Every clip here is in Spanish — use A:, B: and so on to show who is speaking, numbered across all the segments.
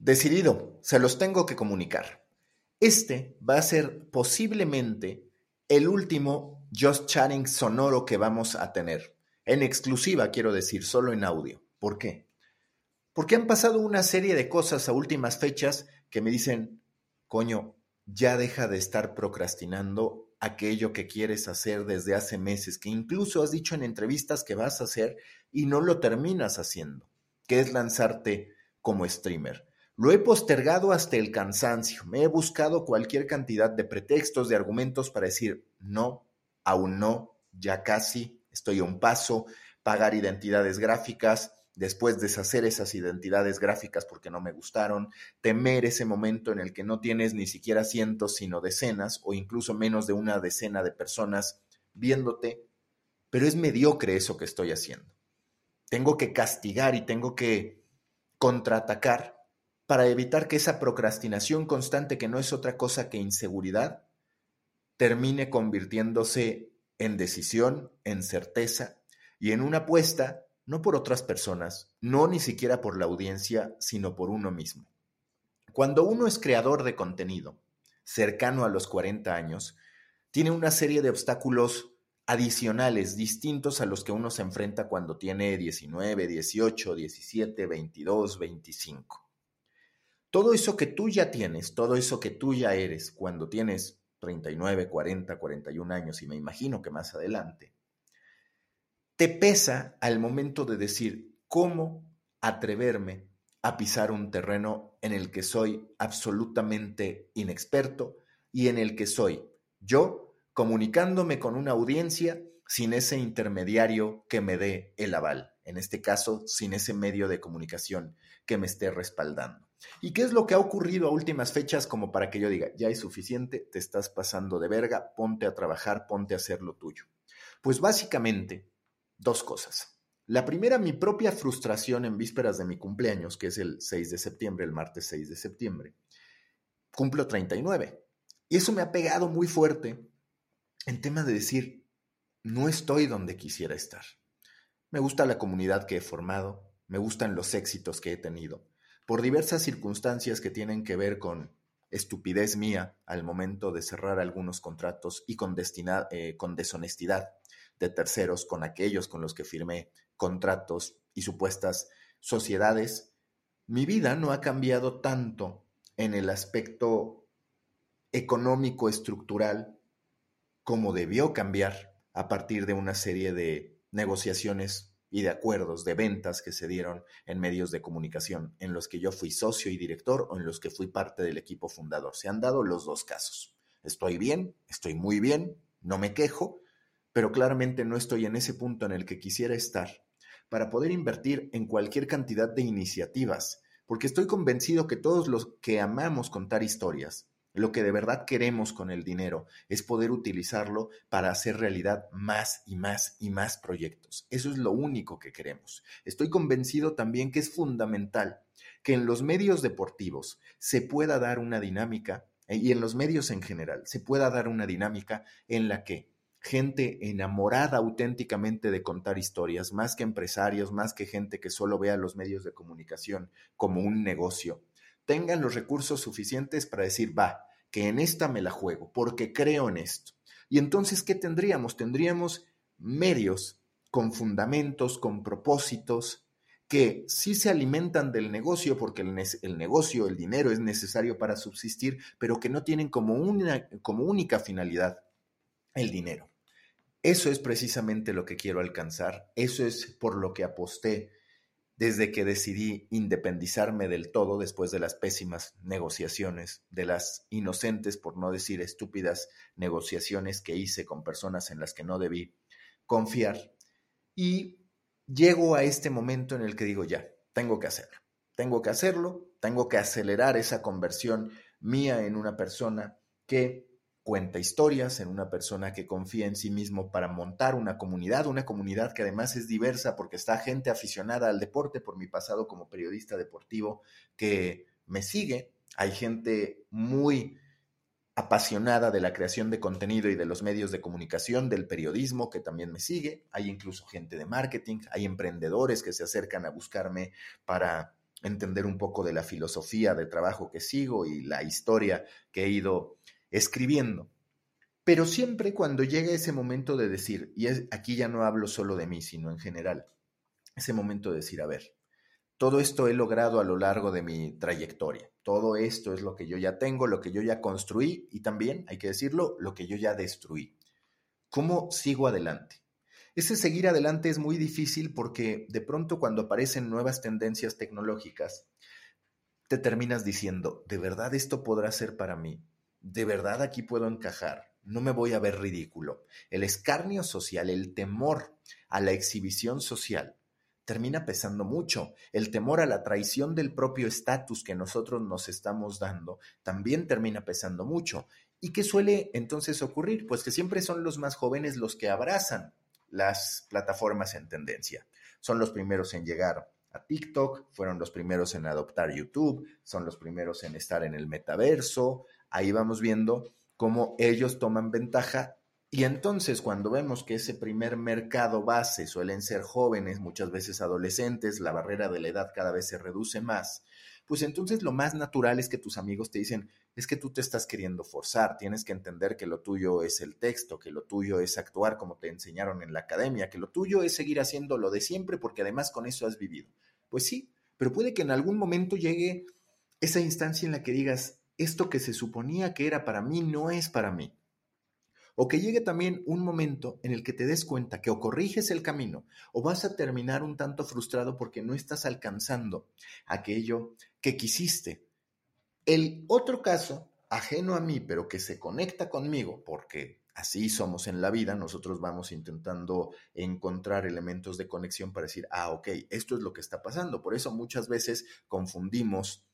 A: Decidido, se los tengo que comunicar. Este va a ser posiblemente el último Just Chatting sonoro que vamos a tener. En exclusiva, quiero decir, solo en audio. ¿Por qué? Porque han pasado una serie de cosas a últimas fechas que me dicen, coño, ya deja de estar procrastinando aquello que quieres hacer desde hace meses, que incluso has dicho en entrevistas que vas a hacer y no lo terminas haciendo, que es lanzarte como streamer. Lo he postergado hasta el cansancio, me he buscado cualquier cantidad de pretextos, de argumentos para decir no, aún no, ya casi, estoy a un paso, pagar identidades gráficas, después deshacer esas identidades gráficas porque no me gustaron, temer ese momento en el que no tienes ni siquiera cientos, sino decenas o incluso menos de una decena de personas viéndote, pero es mediocre eso que estoy haciendo. Tengo que castigar y tengo que contraatacar para evitar que esa procrastinación constante, que no es otra cosa que inseguridad, termine convirtiéndose en decisión, en certeza y en una apuesta, no por otras personas, no ni siquiera por la audiencia, sino por uno mismo. Cuando uno es creador de contenido, cercano a los 40 años, tiene una serie de obstáculos adicionales distintos a los que uno se enfrenta cuando tiene 19, 18, 17, 22, 25. Todo eso que tú ya tienes, todo eso que tú ya eres cuando tienes 39, 40, 41 años y me imagino que más adelante, te pesa al momento de decir cómo atreverme a pisar un terreno en el que soy absolutamente inexperto y en el que soy yo comunicándome con una audiencia sin ese intermediario que me dé el aval, en este caso sin ese medio de comunicación que me esté respaldando. ¿Y qué es lo que ha ocurrido a últimas fechas como para que yo diga, ya es suficiente, te estás pasando de verga, ponte a trabajar, ponte a hacer lo tuyo? Pues básicamente, dos cosas. La primera, mi propia frustración en vísperas de mi cumpleaños, que es el 6 de septiembre, el martes 6 de septiembre. Cumplo 39. Y eso me ha pegado muy fuerte en tema de decir, no estoy donde quisiera estar. Me gusta la comunidad que he formado, me gustan los éxitos que he tenido, por diversas circunstancias que tienen que ver con estupidez mía al momento de cerrar algunos contratos y con, eh, con deshonestidad de terceros, con aquellos con los que firmé contratos y supuestas sociedades, mi vida no ha cambiado tanto en el aspecto económico estructural como debió cambiar a partir de una serie de negociaciones y de acuerdos de ventas que se dieron en medios de comunicación, en los que yo fui socio y director o en los que fui parte del equipo fundador. Se han dado los dos casos. Estoy bien, estoy muy bien, no me quejo, pero claramente no estoy en ese punto en el que quisiera estar para poder invertir en cualquier cantidad de iniciativas, porque estoy convencido que todos los que amamos contar historias, lo que de verdad queremos con el dinero es poder utilizarlo para hacer realidad más y más y más proyectos. Eso es lo único que queremos. Estoy convencido también que es fundamental que en los medios deportivos se pueda dar una dinámica, eh, y en los medios en general, se pueda dar una dinámica en la que gente enamorada auténticamente de contar historias, más que empresarios, más que gente que solo vea los medios de comunicación como un negocio, tengan los recursos suficientes para decir, va, que en esta me la juego, porque creo en esto. Y entonces, ¿qué tendríamos? Tendríamos medios con fundamentos, con propósitos, que sí se alimentan del negocio, porque el, negocio, el dinero es necesario para subsistir, pero que no tienen como, una, como única finalidad el dinero. Eso es precisamente lo que quiero alcanzar, eso es por lo que aposté desde que decidí independizarme del todo después de las pésimas negociaciones, de las inocentes, por no decir estúpidas, negociaciones que hice con personas en las que no debí confiar. Y llego a este momento en el que digo, ya, tengo que hacerlo, tengo que hacerlo, tengo que acelerar esa conversión mía en una persona que cuenta historias, en una persona que confía en sí mismo para montar una comunidad, una comunidad que además es diversa porque está gente aficionada al deporte por mi pasado como periodista deportivo que me sigue, hay gente muy apasionada de la creación de contenido y de los medios de comunicación, del periodismo que también me sigue, hay incluso gente de marketing, hay emprendedores que se acercan a buscarme para entender un poco de la filosofía de trabajo que sigo y la historia que he ido escribiendo. Pero siempre cuando llega ese momento de decir, y aquí ya no hablo solo de mí, sino en general, ese momento de decir, a ver, todo esto he logrado a lo largo de mi trayectoria, todo esto es lo que yo ya tengo, lo que yo ya construí y también, hay que decirlo, lo que yo ya destruí. ¿Cómo sigo adelante? Ese seguir adelante es muy difícil porque de pronto cuando aparecen nuevas tendencias tecnológicas, te terminas diciendo, ¿de verdad esto podrá ser para mí? ¿De verdad aquí puedo encajar? no me voy a ver ridículo. El escarnio social, el temor a la exhibición social, termina pesando mucho. El temor a la traición del propio estatus que nosotros nos estamos dando también termina pesando mucho. ¿Y qué suele entonces ocurrir? Pues que siempre son los más jóvenes los que abrazan las plataformas en tendencia. Son los primeros en llegar a TikTok, fueron los primeros en adoptar YouTube, son los primeros en estar en el metaverso. Ahí vamos viendo cómo ellos toman ventaja y entonces cuando vemos que ese primer mercado base suelen ser jóvenes, muchas veces adolescentes, la barrera de la edad cada vez se reduce más, pues entonces lo más natural es que tus amigos te dicen, es que tú te estás queriendo forzar, tienes que entender que lo tuyo es el texto, que lo tuyo es actuar como te enseñaron en la academia, que lo tuyo es seguir haciendo lo de siempre porque además con eso has vivido. Pues sí, pero puede que en algún momento llegue esa instancia en la que digas, esto que se suponía que era para mí no es para mí. O que llegue también un momento en el que te des cuenta que o corriges el camino o vas a terminar un tanto frustrado porque no estás alcanzando aquello que quisiste. El otro caso, ajeno a mí, pero que se conecta conmigo, porque así somos en la vida, nosotros vamos intentando encontrar elementos de conexión para decir, ah, ok, esto es lo que está pasando. Por eso muchas veces confundimos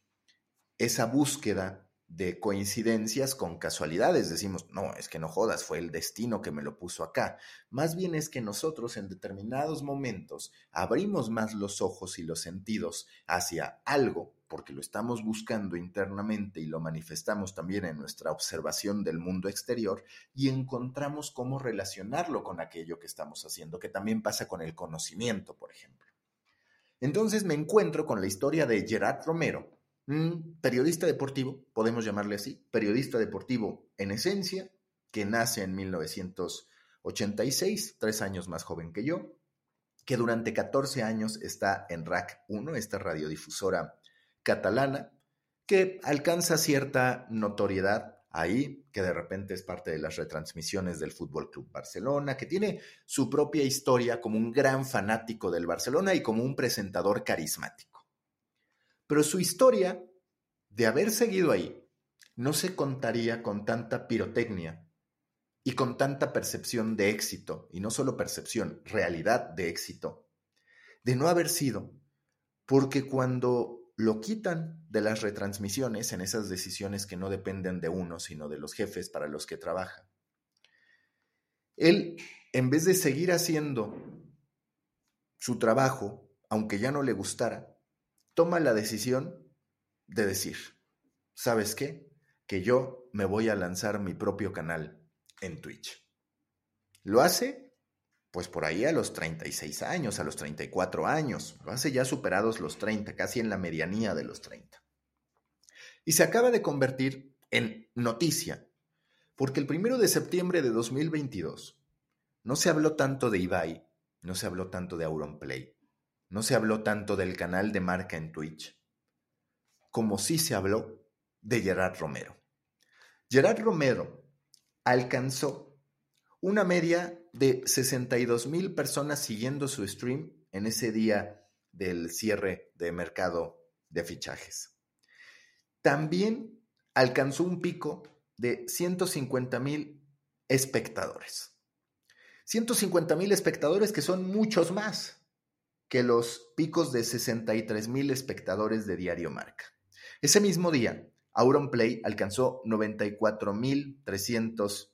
A: esa búsqueda de coincidencias con casualidades. Decimos, no, es que no jodas, fue el destino que me lo puso acá. Más bien es que nosotros en determinados momentos abrimos más los ojos y los sentidos hacia algo, porque lo estamos buscando internamente y lo manifestamos también en nuestra observación del mundo exterior, y encontramos cómo relacionarlo con aquello que estamos haciendo, que también pasa con el conocimiento, por ejemplo. Entonces me encuentro con la historia de Gerard Romero, un periodista deportivo, podemos llamarle así, periodista deportivo en esencia, que nace en 1986, tres años más joven que yo, que durante 14 años está en RAC 1, esta radiodifusora catalana, que alcanza cierta notoriedad ahí, que de repente es parte de las retransmisiones del Fútbol Club Barcelona, que tiene su propia historia como un gran fanático del Barcelona y como un presentador carismático. Pero su historia de haber seguido ahí no se contaría con tanta pirotecnia y con tanta percepción de éxito, y no solo percepción, realidad de éxito, de no haber sido, porque cuando lo quitan de las retransmisiones en esas decisiones que no dependen de uno, sino de los jefes para los que trabaja, él, en vez de seguir haciendo su trabajo, aunque ya no le gustara, toma la decisión de decir, ¿sabes qué? Que yo me voy a lanzar mi propio canal en Twitch. Lo hace, pues por ahí a los 36 años, a los 34 años, lo hace ya superados los 30, casi en la medianía de los 30. Y se acaba de convertir en noticia, porque el primero de septiembre de 2022 no se habló tanto de Ibai, no se habló tanto de Auronplay, no se habló tanto del canal de marca en Twitch, como sí se habló de Gerard Romero. Gerard Romero alcanzó una media de 62 mil personas siguiendo su stream en ese día del cierre de mercado de fichajes. También alcanzó un pico de 150 mil espectadores. 150 mil espectadores que son muchos más que los picos de 63 mil espectadores de Diario Marca. Ese mismo día, Auronplay alcanzó 94.300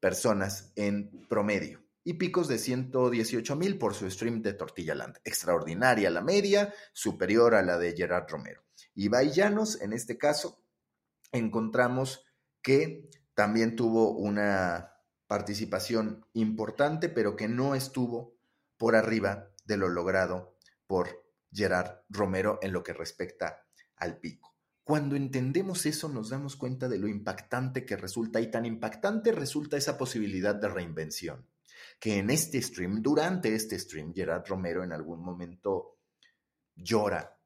A: personas en promedio y picos de 118 mil por su stream de Tortilla Land. Extraordinaria la media, superior a la de Gerard Romero. Y Llanos, en este caso, encontramos que también tuvo una participación importante, pero que no estuvo por arriba de lo logrado por Gerard Romero en lo que respecta al pico. Cuando entendemos eso nos damos cuenta de lo impactante que resulta y tan impactante resulta esa posibilidad de reinvención, que en este stream, durante este stream, Gerard Romero en algún momento llora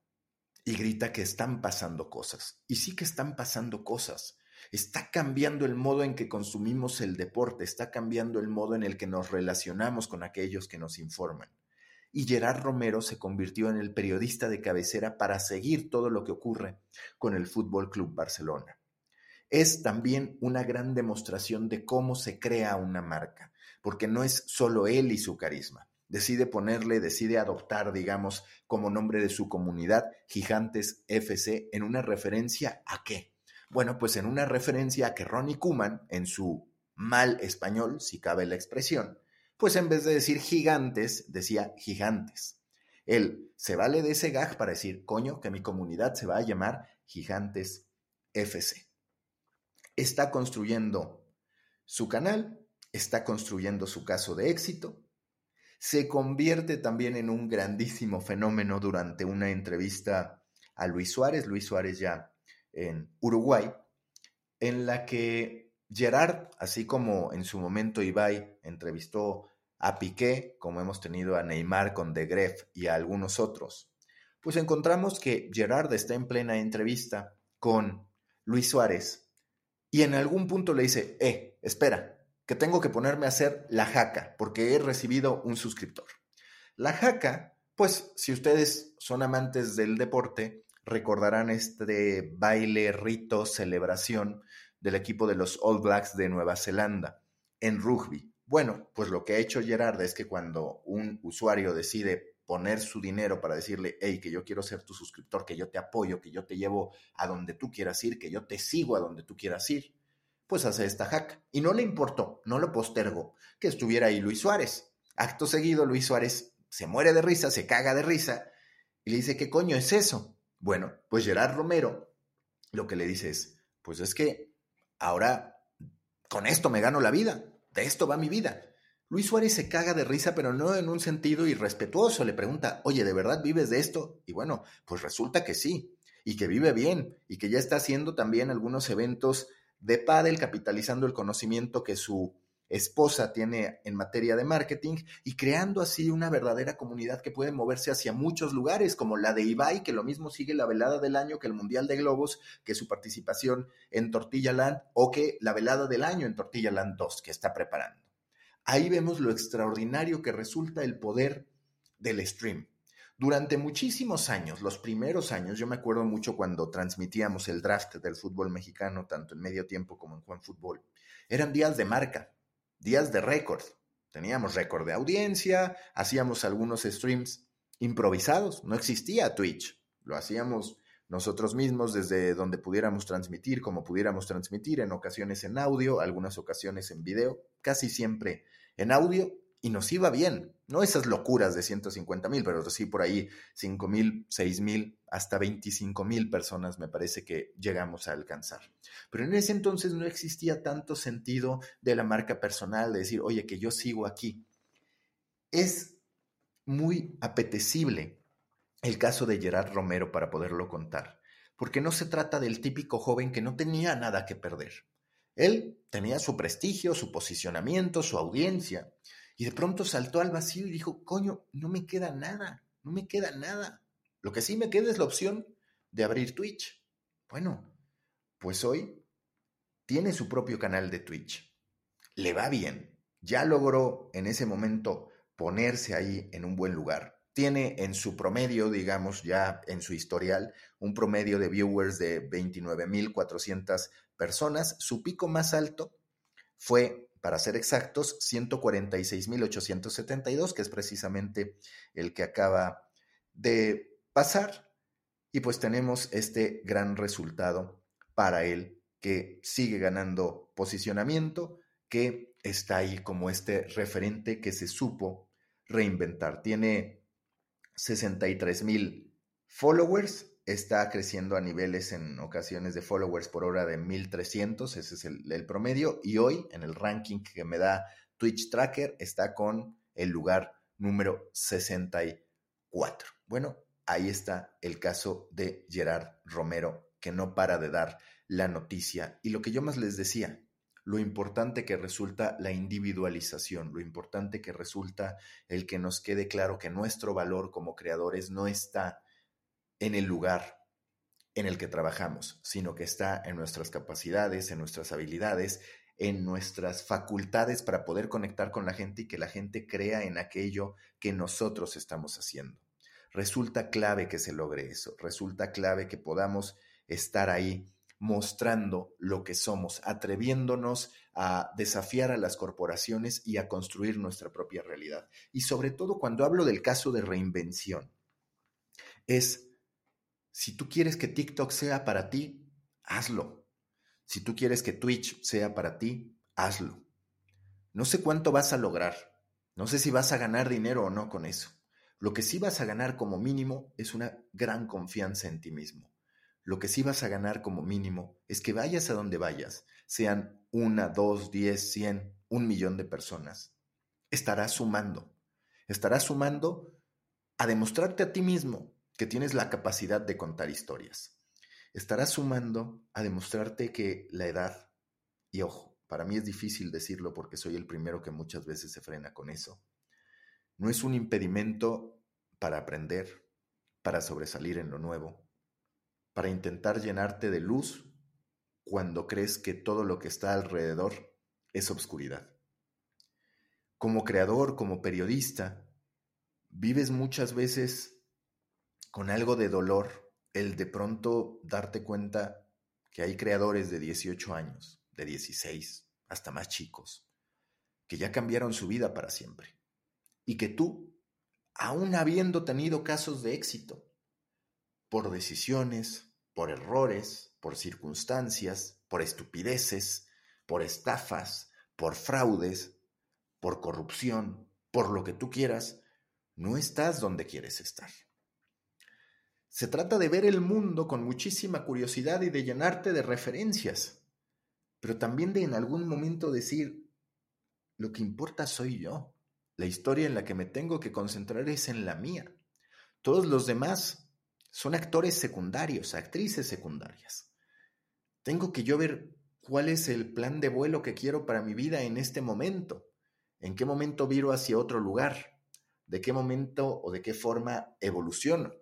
A: y grita que están pasando cosas. Y sí que están pasando cosas. Está cambiando el modo en que consumimos el deporte, está cambiando el modo en el que nos relacionamos con aquellos que nos informan. Y Gerard Romero se convirtió en el periodista de cabecera para seguir todo lo que ocurre con el Fútbol Club Barcelona. Es también una gran demostración de cómo se crea una marca, porque no es solo él y su carisma. Decide ponerle, decide adoptar, digamos, como nombre de su comunidad, Gigantes FC, en una referencia a qué? Bueno, pues en una referencia a que Ronnie Kuman, en su mal español, si cabe la expresión, pues en vez de decir gigantes, decía gigantes. Él se vale de ese gag para decir, coño, que mi comunidad se va a llamar Gigantes FC. Está construyendo su canal, está construyendo su caso de éxito, se convierte también en un grandísimo fenómeno durante una entrevista a Luis Suárez, Luis Suárez ya en Uruguay, en la que Gerard, así como en su momento Ibai entrevistó a Piqué, como hemos tenido a Neymar con De Gref y a algunos otros, pues encontramos que Gerard está en plena entrevista con Luis Suárez y en algún punto le dice, eh, espera, que tengo que ponerme a hacer la jaca porque he recibido un suscriptor. La jaca, pues si ustedes son amantes del deporte, recordarán este baile, rito, celebración del equipo de los All Blacks de Nueva Zelanda en rugby. Bueno, pues lo que ha hecho Gerard es que cuando un usuario decide poner su dinero para decirle, hey, que yo quiero ser tu suscriptor, que yo te apoyo, que yo te llevo a donde tú quieras ir, que yo te sigo a donde tú quieras ir, pues hace esta hack. Y no le importó, no lo postergó, que estuviera ahí Luis Suárez. Acto seguido, Luis Suárez se muere de risa, se caga de risa, y le dice, ¿qué coño es eso? Bueno, pues Gerard Romero lo que le dice es, pues es que ahora con esto me gano la vida, de esto va mi vida. Luis Suárez se caga de risa, pero no en un sentido irrespetuoso. Le pregunta, oye, ¿de verdad vives de esto? Y bueno, pues resulta que sí, y que vive bien, y que ya está haciendo también algunos eventos de pádel, capitalizando el conocimiento que su esposa tiene en materia de marketing y creando así una verdadera comunidad que puede moverse hacia muchos lugares, como la de Ibai, que lo mismo sigue la velada del año que el Mundial de Globos, que su participación en Tortilla Land, o que la velada del año en Tortilla Land 2, que está preparando. Ahí vemos lo extraordinario que resulta el poder del stream. Durante muchísimos años, los primeros años, yo me acuerdo mucho cuando transmitíamos el draft del fútbol mexicano, tanto en medio tiempo como en Juan Fútbol, eran días de marca días de récord. Teníamos récord de audiencia, hacíamos algunos streams improvisados, no existía Twitch, lo hacíamos nosotros mismos desde donde pudiéramos transmitir, como pudiéramos transmitir, en ocasiones en audio, algunas ocasiones en video, casi siempre en audio y nos iba bien. No esas locuras de 150 mil, pero sí por ahí 5 mil, 6 mil, hasta 25 mil personas me parece que llegamos a alcanzar. Pero en ese entonces no existía tanto sentido de la marca personal, de decir, oye, que yo sigo aquí. Es muy apetecible el caso de Gerard Romero para poderlo contar, porque no se trata del típico joven que no tenía nada que perder. Él tenía su prestigio, su posicionamiento, su audiencia, y de pronto saltó al vacío y dijo, coño, no me queda nada, no me queda nada. Lo que sí me queda es la opción de abrir Twitch. Bueno, pues hoy tiene su propio canal de Twitch. Le va bien. Ya logró en ese momento ponerse ahí en un buen lugar. Tiene en su promedio, digamos, ya en su historial, un promedio de viewers de 29.400 personas. Su pico más alto fue para ser exactos, 146.872, que es precisamente el que acaba de pasar. Y pues tenemos este gran resultado para él, que sigue ganando posicionamiento, que está ahí como este referente que se supo reinventar. Tiene 63 mil followers está creciendo a niveles en ocasiones de followers por hora de 1300, ese es el, promedio, y hoy en el ranking que me da Twitch Tracker está con el lugar número 64. Bueno, ahí está el caso de Gerard Romero, que no para de dar la noticia. Y lo que yo más les decía, lo importante que resulta la individualización, lo importante que resulta el que nos quede claro que nuestro valor como creadores no está en el lugar en el que trabajamos, sino que está en nuestras capacidades, en nuestras habilidades, en nuestras facultades para poder conectar con la gente y que la gente crea en aquello que nosotros estamos haciendo. Resulta clave que se logre eso, resulta clave que podamos estar ahí mostrando lo que somos, atreviéndonos a desafiar a las corporaciones y a construir nuestra propia realidad. Y sobre todo cuando hablo del caso de reinvención, es, si tú quieres que TikTok sea para ti, hazlo. Si tú quieres que Twitch sea para ti, hazlo. No sé cuánto vas a lograr, no sé si vas a ganar dinero o no con eso. Lo que sí vas a ganar como mínimo es una gran confianza en ti mismo lo que sí vas a ganar como mínimo es que vayas a donde vayas, sean una, dos, diez, cien, un millón de personas. Estarás sumando. Estarás sumando a demostrarte a ti mismo que tienes la capacidad de contar historias. Estarás sumando a demostrarte que la edad, y ojo, para mí es difícil decirlo porque soy el primero que muchas veces se frena con eso, no es un impedimento para aprender, para sobresalir en lo nuevo, para intentar llenarte de luz cuando crees que todo lo que está alrededor es obscuridad. Como creador, como periodista, vives muchas veces con algo de dolor el de pronto darte cuenta que hay creadores de 18 años, de 16, hasta más chicos, que ya cambiaron su vida para siempre. Y que tú, aún habiendo tenido casos de éxito, por decisiones, por errores, por circunstancias, por estupideces, por estafas, por fraudes, por corrupción, por lo que tú quieras, no estás donde quieres estar. Se trata de ver el mundo con muchísima curiosidad y de llenarte de referencias, pero también de en algún momento decir, lo que importa soy yo, la historia en la que me tengo que concentrar es en la mía. Todos los demás son actores secundarios, actrices secundarias. Tengo que yo ver cuál es el plan de vuelo que quiero para mi vida en este momento. ¿En qué momento viro hacia otro lugar? ¿De qué momento o de qué forma evoluciono?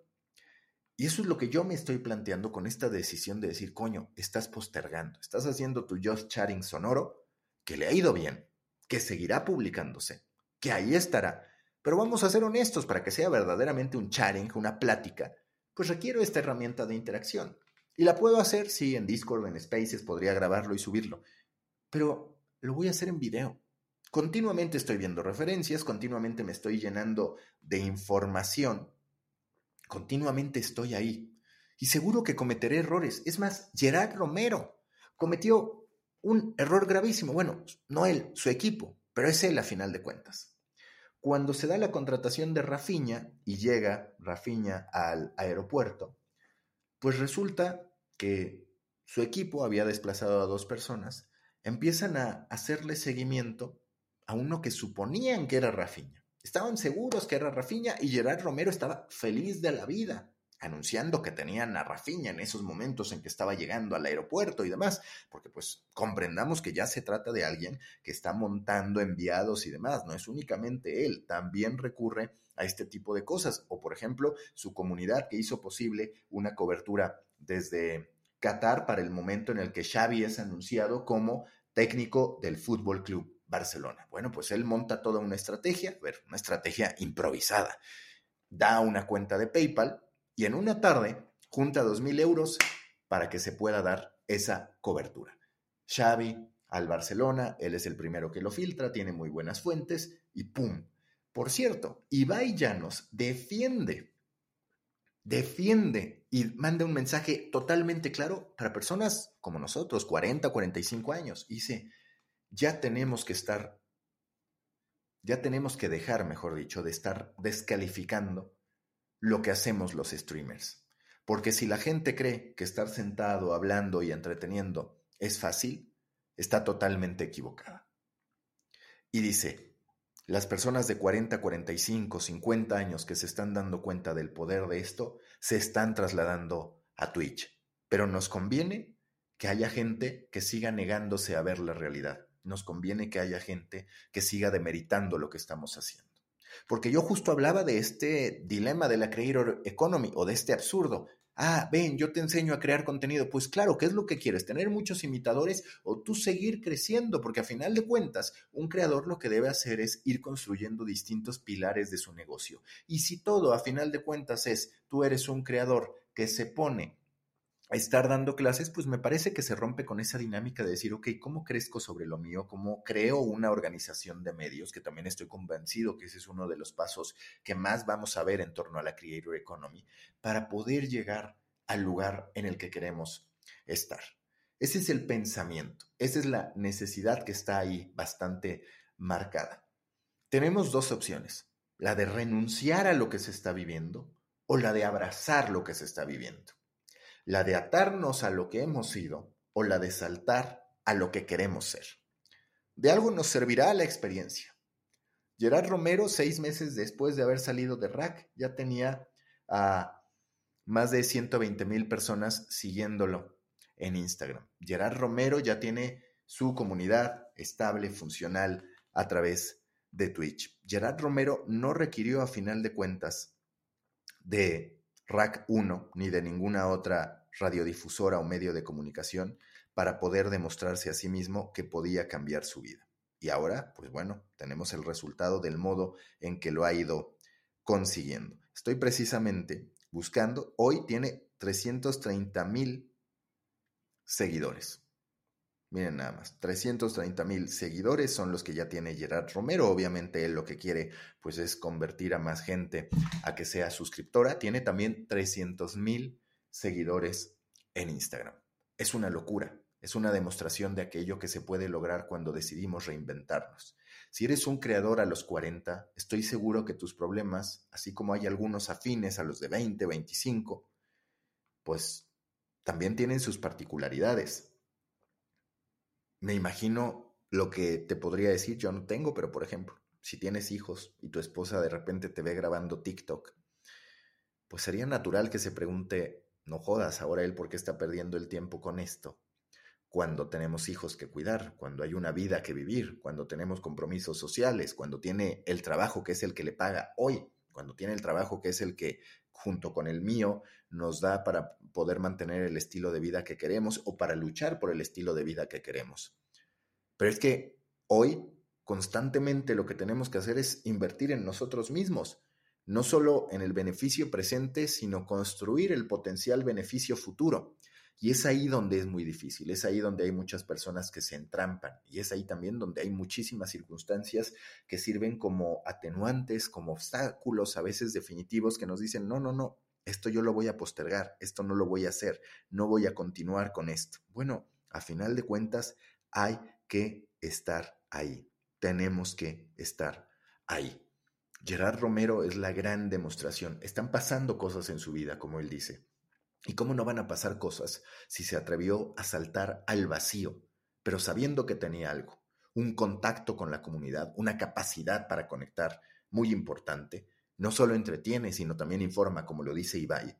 A: Y eso es lo que yo me estoy planteando con esta decisión de decir, coño, estás postergando, estás haciendo tu Just Chatting sonoro, que le ha ido bien, que seguirá publicándose, que ahí estará. Pero vamos a ser honestos para que sea verdaderamente un chatting, una plática, pues requiero esta herramienta de interacción. Y la puedo hacer, sí, en Discord, en Spaces, podría grabarlo y subirlo, pero lo voy a hacer en video. Continuamente estoy viendo referencias, continuamente me estoy llenando de información, continuamente estoy ahí. Y seguro que cometeré errores. Es más, Gerard Romero cometió un error gravísimo. Bueno, no él, su equipo, pero es él a final de cuentas. Cuando se da la contratación de Rafiña y llega Rafiña al aeropuerto, pues resulta que su equipo había desplazado a dos personas, empiezan a hacerle seguimiento a uno que suponían que era Rafiña. Estaban seguros que era Rafiña y Gerard Romero estaba feliz de la vida anunciando que tenían a Rafiña en esos momentos en que estaba llegando al aeropuerto y demás, porque pues comprendamos que ya se trata de alguien que está montando enviados y demás, no es únicamente él, también recurre a este tipo de cosas, o por ejemplo, su comunidad que hizo posible una cobertura desde Qatar para el momento en el que Xavi es anunciado como técnico del Fútbol Club Barcelona. Bueno, pues él monta toda una estrategia, a ver, una estrategia improvisada. Da una cuenta de PayPal y en una tarde junta dos mil euros para que se pueda dar esa cobertura. Xavi al Barcelona, él es el primero que lo filtra, tiene muy buenas fuentes y ¡pum! Por cierto, Ibai Llanos defiende, defiende y manda un mensaje totalmente claro para personas como nosotros, 40, 45 años. Dice, ya tenemos que estar, ya tenemos que dejar, mejor dicho, de estar descalificando lo que hacemos los streamers. Porque si la gente cree que estar sentado, hablando y entreteniendo es fácil, está totalmente equivocada. Y dice, Las personas de 40, 45, 50 años que se están dando cuenta del poder de esto, se están trasladando a Twitch. Pero nos conviene que haya gente que siga negándose a ver la realidad. Nos conviene que haya gente que siga demeritando lo que estamos haciendo. Porque yo justo hablaba de este dilema de la creator economy o de este absurdo. Ah, ven, yo te enseño a crear contenido. Pues claro, ¿qué es lo que quieres? ¿Tener muchos imitadores o tú seguir creciendo? Porque a final de cuentas, un creador lo que debe hacer es ir construyendo distintos pilares de su negocio. Y si todo a final de cuentas es, tú eres un creador que se pone estar dando clases, pues me parece que se rompe con esa dinámica de decir, ok, ¿cómo crezco sobre lo mío? ¿Cómo creo una organización de medios? Que también estoy convencido que ese es uno de los pasos que más vamos a ver en torno a la Creator Economy para poder llegar al lugar en el que queremos estar. Ese es el pensamiento, esa es la necesidad que está ahí bastante marcada. Tenemos dos opciones, la de renunciar a lo que se está viviendo o la de abrazar lo que se está viviendo la de atarnos a lo que hemos sido o la de saltar a lo que queremos ser. De algo nos servirá la experiencia. Gerard Romero, seis meses después de haber salido de RAC, ya tenía a más de 120 mil personas siguiéndolo en Instagram. Gerard Romero ya tiene su comunidad estable, funcional, a través de Twitch. Gerard Romero no requirió a final de cuentas de RAC 1 ni de ninguna otra radiodifusora o medio de comunicación para poder demostrarse a sí mismo que podía cambiar su vida. Y ahora, pues bueno, tenemos el resultado del modo en que lo ha ido consiguiendo. Estoy precisamente buscando, hoy tiene 330 mil seguidores. Miren nada más, 330 mil seguidores son los que ya tiene Gerard Romero. Obviamente él lo que quiere pues es convertir a más gente a que sea suscriptora. Tiene también 300 mil seguidores en Instagram. Es una locura, es una demostración de aquello que se puede lograr cuando decidimos reinventarnos. Si eres un creador a los 40, estoy seguro que tus problemas, así como hay algunos afines a los de 20, 25, pues también tienen sus particularidades me imagino lo que te podría decir, yo no tengo, pero por ejemplo, si tienes hijos y tu esposa de repente te ve grabando TikTok, pues sería natural que se pregunte, no jodas, ahora él por qué está perdiendo el tiempo con esto, cuando tenemos hijos que cuidar, cuando hay una vida que vivir, cuando tenemos compromisos sociales, cuando tiene el trabajo que es el que le paga hoy, cuando tiene el trabajo que es el que junto con el mío nos da para poder mantener el estilo de vida que queremos o para luchar por el estilo de vida que queremos. Pero es que hoy constantemente lo que tenemos que hacer es invertir en nosotros mismos, no solo en el beneficio presente, sino construir el potencial beneficio futuro. Y es ahí donde es muy difícil, es ahí donde hay muchas personas que se entrampan y es ahí también donde hay muchísimas circunstancias que sirven como atenuantes, como obstáculos a veces definitivos que nos dicen, no, no, no, esto yo lo voy a postergar, esto no lo voy a hacer, no voy a continuar con esto. Bueno, a final de cuentas hay que estar ahí, tenemos que estar ahí. Gerard Romero es la gran demostración. Están pasando cosas en su vida, como él dice. ¿Y cómo no van a pasar cosas si se atrevió a saltar al vacío, pero sabiendo que tenía algo, un contacto con la comunidad, una capacidad para conectar muy importante? No solo entretiene, sino también informa, como lo dice Ibai.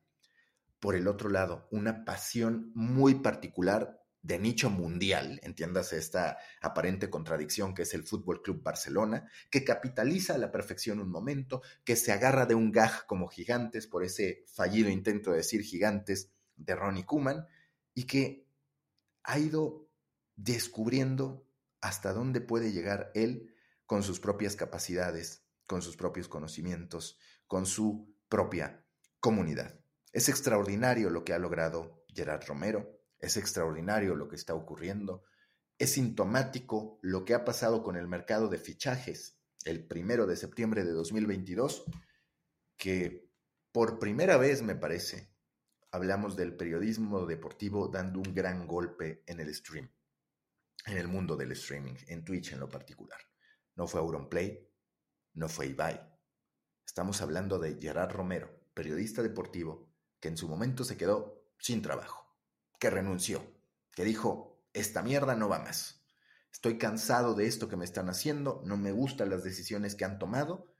A: Por el otro lado, una pasión muy particular de nicho mundial, entiéndase esta aparente contradicción que es el Fútbol Club Barcelona, que capitaliza a la perfección un momento, que se agarra de un gag como gigantes por ese fallido intento de decir gigantes de Ronnie Kuman y que ha ido descubriendo hasta dónde puede llegar él con sus propias capacidades, con sus propios conocimientos, con su propia comunidad. Es extraordinario lo que ha logrado Gerard Romero, es extraordinario lo que está ocurriendo. Es sintomático lo que ha pasado con el mercado de fichajes el primero de septiembre de 2022, que por primera vez, me parece, hablamos del periodismo deportivo dando un gran golpe en el stream, en el mundo del streaming, en Twitch en lo particular. No fue Auronplay, no fue Ibai. Estamos hablando de Gerard Romero, periodista deportivo, que en su momento se quedó sin trabajo que renunció, que dijo, esta mierda no va más. estoy cansado de esto que me están haciendo, no me gustan las decisiones que han tomado,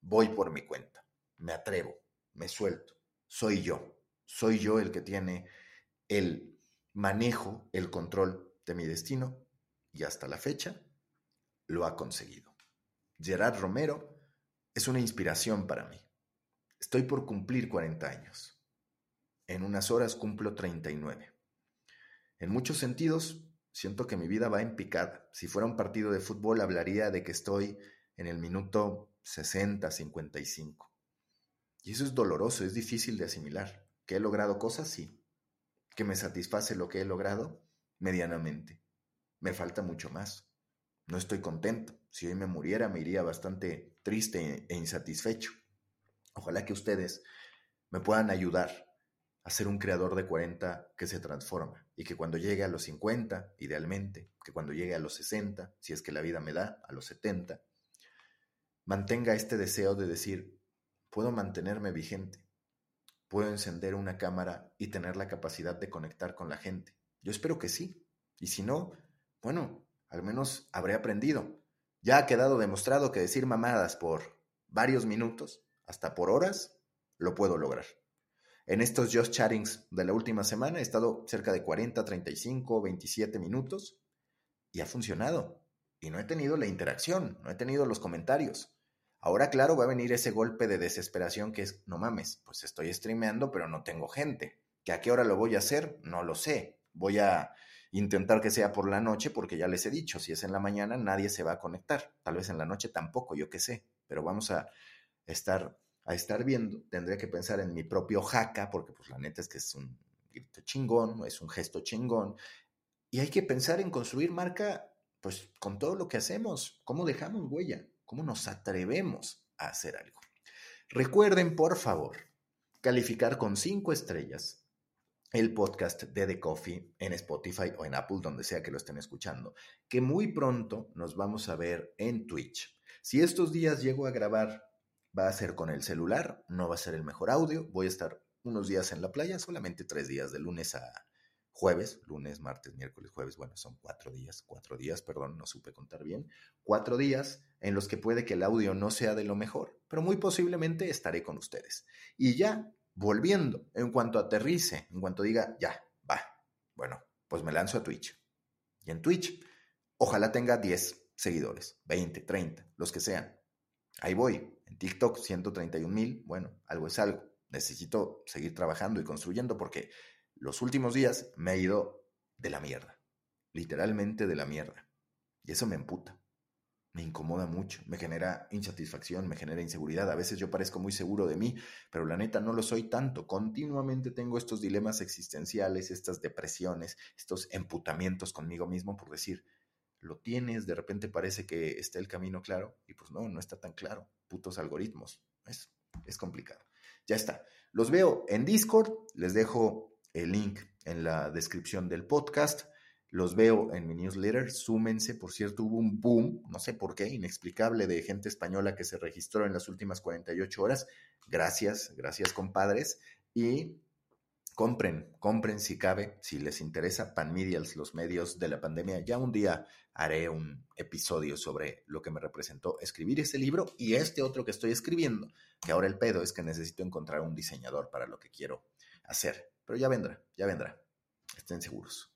A: voy por mi cuenta, me atrevo, me suelto, soy yo, soy yo el que tiene el manejo, el control de mi destino y hasta la fecha lo ha conseguido. Gerard Romero es una inspiración para mí. Estoy por cumplir 40 años. En unas horas cumplo 39. En muchos sentidos, siento que mi vida va en picada. Si fuera un partido de fútbol, hablaría de que estoy en el minuto 60, 55. Y eso es doloroso, es difícil de asimilar. ¿Que he logrado cosas? Sí. ¿Que me satisface lo que he logrado? Medianamente. Me falta mucho más. No estoy contento. Si hoy me muriera, me iría bastante triste e insatisfecho. Ojalá que ustedes me puedan ayudar a ser un creador de 40 que se transforma y que cuando llegue a los 50, idealmente, que cuando llegue a los 60, si es que la vida me da, a los 70, mantenga este deseo de decir, puedo mantenerme vigente, puedo encender una cámara y tener la capacidad de conectar con la gente. Yo espero que sí. Y si no, bueno, al menos habré aprendido. Ya ha quedado demostrado que decir mamadas por varios minutos, hasta por horas, lo puedo lograr. En estos Just Chattings de la última semana he estado cerca de 40, 35, 27 minutos y ha funcionado. Y no he tenido la interacción, no he tenido los comentarios. Ahora, claro, va a venir ese golpe de desesperación que es, no mames, pues estoy streameando, pero no tengo gente. ¿Que a qué hora lo voy a hacer? No lo sé. Voy a intentar que sea por la noche porque ya les he dicho, si es en la mañana nadie se va a conectar. Tal vez en la noche tampoco, yo qué sé. Pero vamos a estar a estar viendo, tendría que pensar en mi propio jaca, porque pues la neta es que es un grito chingón, es un gesto chingón, y hay que pensar en construir marca, pues con todo lo que hacemos, cómo dejamos huella, cómo nos atrevemos a hacer algo. Recuerden, por favor, calificar con cinco estrellas el podcast de The Coffee en Spotify o en Apple, donde sea que lo estén escuchando, que muy pronto nos vamos a ver en Twitch. Si estos días llego a grabar Va a ser con el celular, no va a ser el mejor audio. Voy a estar unos días en la playa, solamente tres días, de lunes a jueves, lunes, martes, miércoles, jueves, bueno, son cuatro días, cuatro días, perdón, no supe contar bien, cuatro días en los que puede que el audio no sea de lo mejor, pero muy posiblemente estaré con ustedes. Y ya, volviendo, en cuanto aterrice, en cuanto diga, ya, va, bueno, pues me lanzo a Twitch. Y en Twitch, ojalá tenga 10 seguidores, 20, 30, los que sean. Ahí voy, en TikTok 131 mil, bueno, algo es algo. Necesito seguir trabajando y construyendo porque los últimos días me ha ido de la mierda, literalmente de la mierda. Y eso me emputa, me incomoda mucho, me genera insatisfacción, me genera inseguridad. A veces yo parezco muy seguro de mí, pero la neta no lo soy tanto. Continuamente tengo estos dilemas existenciales, estas depresiones, estos emputamientos conmigo mismo por decir, lo tienes, de repente parece que está el camino claro y pues no, no está tan claro. Putos algoritmos. Es, es complicado. Ya está. Los veo en Discord, les dejo el link en la descripción del podcast. Los veo en mi newsletter, súmense. Por cierto, hubo un boom, no sé por qué, inexplicable, de gente española que se registró en las últimas 48 horas. Gracias, gracias compadres. Y compren, compren si cabe, si les interesa Panmedials, los medios de la pandemia. Ya un día haré un episodio sobre lo que me representó escribir ese libro y este otro que estoy escribiendo, que ahora el pedo es que necesito encontrar un diseñador para lo que quiero hacer. Pero ya vendrá, ya vendrá. Estén seguros.